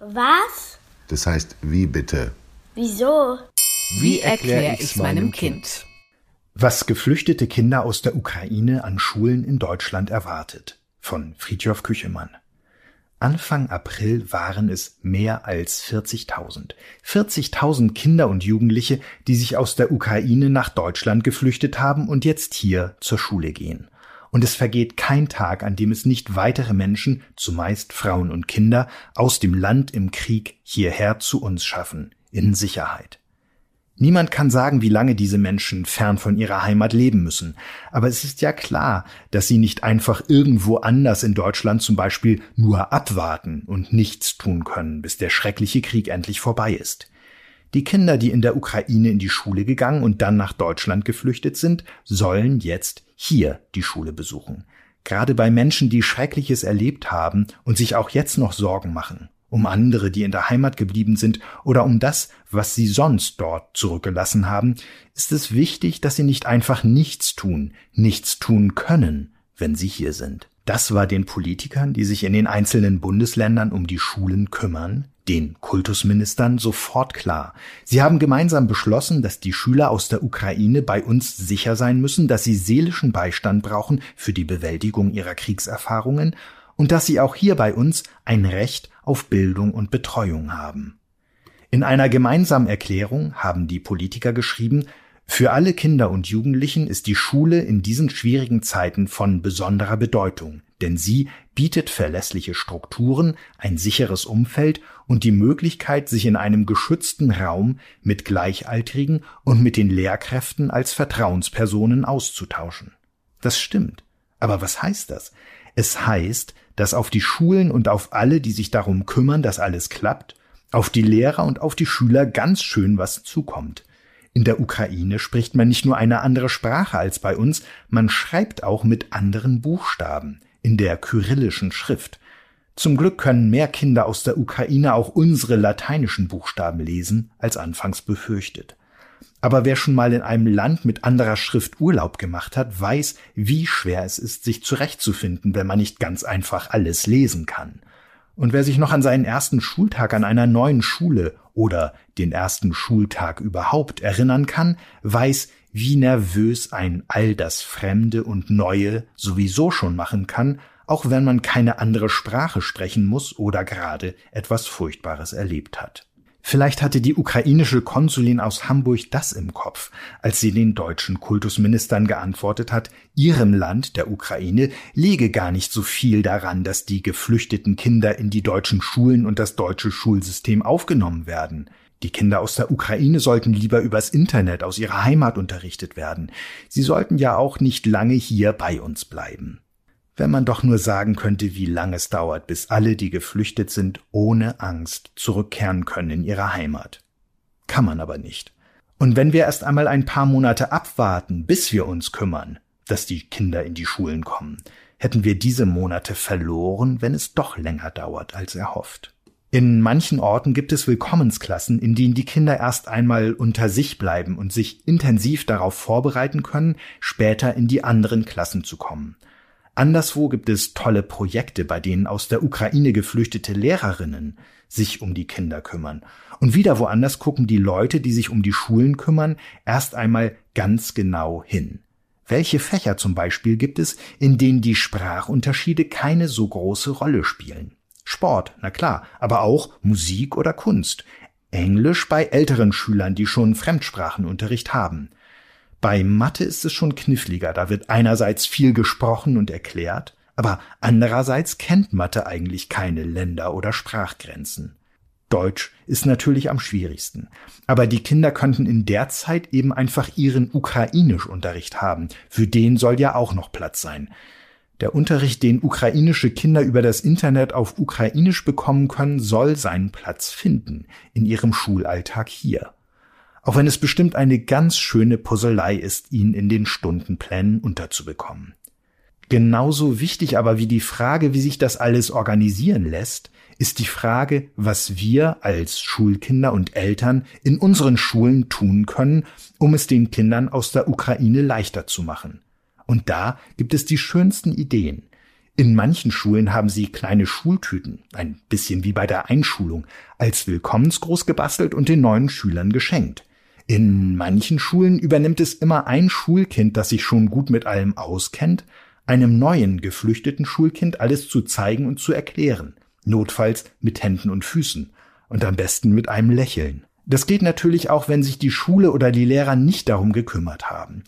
Was? Das heißt, wie bitte? Wieso? Wie erkläre ich meinem Kind? Was geflüchtete Kinder aus der Ukraine an Schulen in Deutschland erwartet. Von Friedhof Küchemann. Anfang April waren es mehr als 40.000. 40.000 Kinder und Jugendliche, die sich aus der Ukraine nach Deutschland geflüchtet haben und jetzt hier zur Schule gehen. Und es vergeht kein Tag, an dem es nicht weitere Menschen, zumeist Frauen und Kinder, aus dem Land im Krieg hierher zu uns schaffen, in Sicherheit. Niemand kann sagen, wie lange diese Menschen fern von ihrer Heimat leben müssen. Aber es ist ja klar, dass sie nicht einfach irgendwo anders in Deutschland zum Beispiel nur abwarten und nichts tun können, bis der schreckliche Krieg endlich vorbei ist. Die Kinder, die in der Ukraine in die Schule gegangen und dann nach Deutschland geflüchtet sind, sollen jetzt hier die Schule besuchen. Gerade bei Menschen, die Schreckliches erlebt haben und sich auch jetzt noch Sorgen machen um andere, die in der Heimat geblieben sind, oder um das, was sie sonst dort zurückgelassen haben, ist es wichtig, dass sie nicht einfach nichts tun, nichts tun können, wenn sie hier sind. Das war den Politikern, die sich in den einzelnen Bundesländern um die Schulen kümmern, den Kultusministern sofort klar. Sie haben gemeinsam beschlossen, dass die Schüler aus der Ukraine bei uns sicher sein müssen, dass sie seelischen Beistand brauchen für die Bewältigung ihrer Kriegserfahrungen und dass sie auch hier bei uns ein Recht auf Bildung und Betreuung haben. In einer gemeinsamen Erklärung haben die Politiker geschrieben, für alle Kinder und Jugendlichen ist die Schule in diesen schwierigen Zeiten von besonderer Bedeutung, denn sie bietet verlässliche Strukturen, ein sicheres Umfeld und die Möglichkeit, sich in einem geschützten Raum mit Gleichaltrigen und mit den Lehrkräften als Vertrauenspersonen auszutauschen. Das stimmt. Aber was heißt das? Es heißt, dass auf die Schulen und auf alle, die sich darum kümmern, dass alles klappt, auf die Lehrer und auf die Schüler ganz schön was zukommt. In der Ukraine spricht man nicht nur eine andere Sprache als bei uns, man schreibt auch mit anderen Buchstaben, in der kyrillischen Schrift. Zum Glück können mehr Kinder aus der Ukraine auch unsere lateinischen Buchstaben lesen, als anfangs befürchtet. Aber wer schon mal in einem Land mit anderer Schrift Urlaub gemacht hat, weiß, wie schwer es ist, sich zurechtzufinden, wenn man nicht ganz einfach alles lesen kann. Und wer sich noch an seinen ersten Schultag an einer neuen Schule oder den ersten Schultag überhaupt erinnern kann, weiß, wie nervös ein all das Fremde und Neue sowieso schon machen kann, auch wenn man keine andere Sprache sprechen muss oder gerade etwas Furchtbares erlebt hat. Vielleicht hatte die ukrainische Konsulin aus Hamburg das im Kopf, als sie den deutschen Kultusministern geantwortet hat, ihrem Land, der Ukraine, liege gar nicht so viel daran, dass die geflüchteten Kinder in die deutschen Schulen und das deutsche Schulsystem aufgenommen werden. Die Kinder aus der Ukraine sollten lieber übers Internet aus ihrer Heimat unterrichtet werden. Sie sollten ja auch nicht lange hier bei uns bleiben. Wenn man doch nur sagen könnte, wie lange es dauert, bis alle, die geflüchtet sind, ohne Angst zurückkehren können in ihre Heimat. Kann man aber nicht. Und wenn wir erst einmal ein paar Monate abwarten, bis wir uns kümmern, dass die Kinder in die Schulen kommen, hätten wir diese Monate verloren, wenn es doch länger dauert als erhofft. In manchen Orten gibt es Willkommensklassen, in denen die Kinder erst einmal unter sich bleiben und sich intensiv darauf vorbereiten können, später in die anderen Klassen zu kommen. Anderswo gibt es tolle Projekte, bei denen aus der Ukraine geflüchtete Lehrerinnen sich um die Kinder kümmern. Und wieder woanders gucken die Leute, die sich um die Schulen kümmern, erst einmal ganz genau hin. Welche Fächer zum Beispiel gibt es, in denen die Sprachunterschiede keine so große Rolle spielen? Sport, na klar, aber auch Musik oder Kunst. Englisch bei älteren Schülern, die schon Fremdsprachenunterricht haben. Bei Mathe ist es schon kniffliger, da wird einerseits viel gesprochen und erklärt, aber andererseits kennt Mathe eigentlich keine Länder oder Sprachgrenzen. Deutsch ist natürlich am schwierigsten. Aber die Kinder könnten in der Zeit eben einfach ihren Ukrainischunterricht haben. Für den soll ja auch noch Platz sein. Der Unterricht, den ukrainische Kinder über das Internet auf Ukrainisch bekommen können, soll seinen Platz finden in ihrem Schulalltag hier auch wenn es bestimmt eine ganz schöne Puzzlei ist, ihn in den Stundenplänen unterzubekommen. Genauso wichtig aber wie die Frage, wie sich das alles organisieren lässt, ist die Frage, was wir als Schulkinder und Eltern in unseren Schulen tun können, um es den Kindern aus der Ukraine leichter zu machen. Und da gibt es die schönsten Ideen. In manchen Schulen haben sie kleine Schultüten, ein bisschen wie bei der Einschulung, als Willkommensgruß gebastelt und den neuen Schülern geschenkt. In manchen Schulen übernimmt es immer ein Schulkind, das sich schon gut mit allem auskennt, einem neuen geflüchteten Schulkind alles zu zeigen und zu erklären, notfalls mit Händen und Füßen und am besten mit einem Lächeln. Das geht natürlich auch, wenn sich die Schule oder die Lehrer nicht darum gekümmert haben.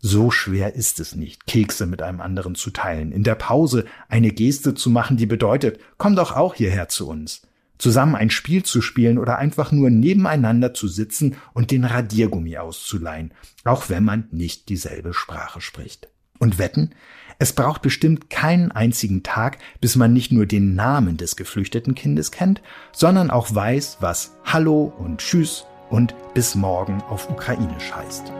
So schwer ist es nicht, Kekse mit einem anderen zu teilen, in der Pause eine Geste zu machen, die bedeutet, komm doch auch hierher zu uns, zusammen ein Spiel zu spielen oder einfach nur nebeneinander zu sitzen und den Radiergummi auszuleihen, auch wenn man nicht dieselbe Sprache spricht. Und wetten, es braucht bestimmt keinen einzigen Tag, bis man nicht nur den Namen des geflüchteten Kindes kennt, sondern auch weiß, was Hallo und Tschüss und bis morgen auf Ukrainisch heißt.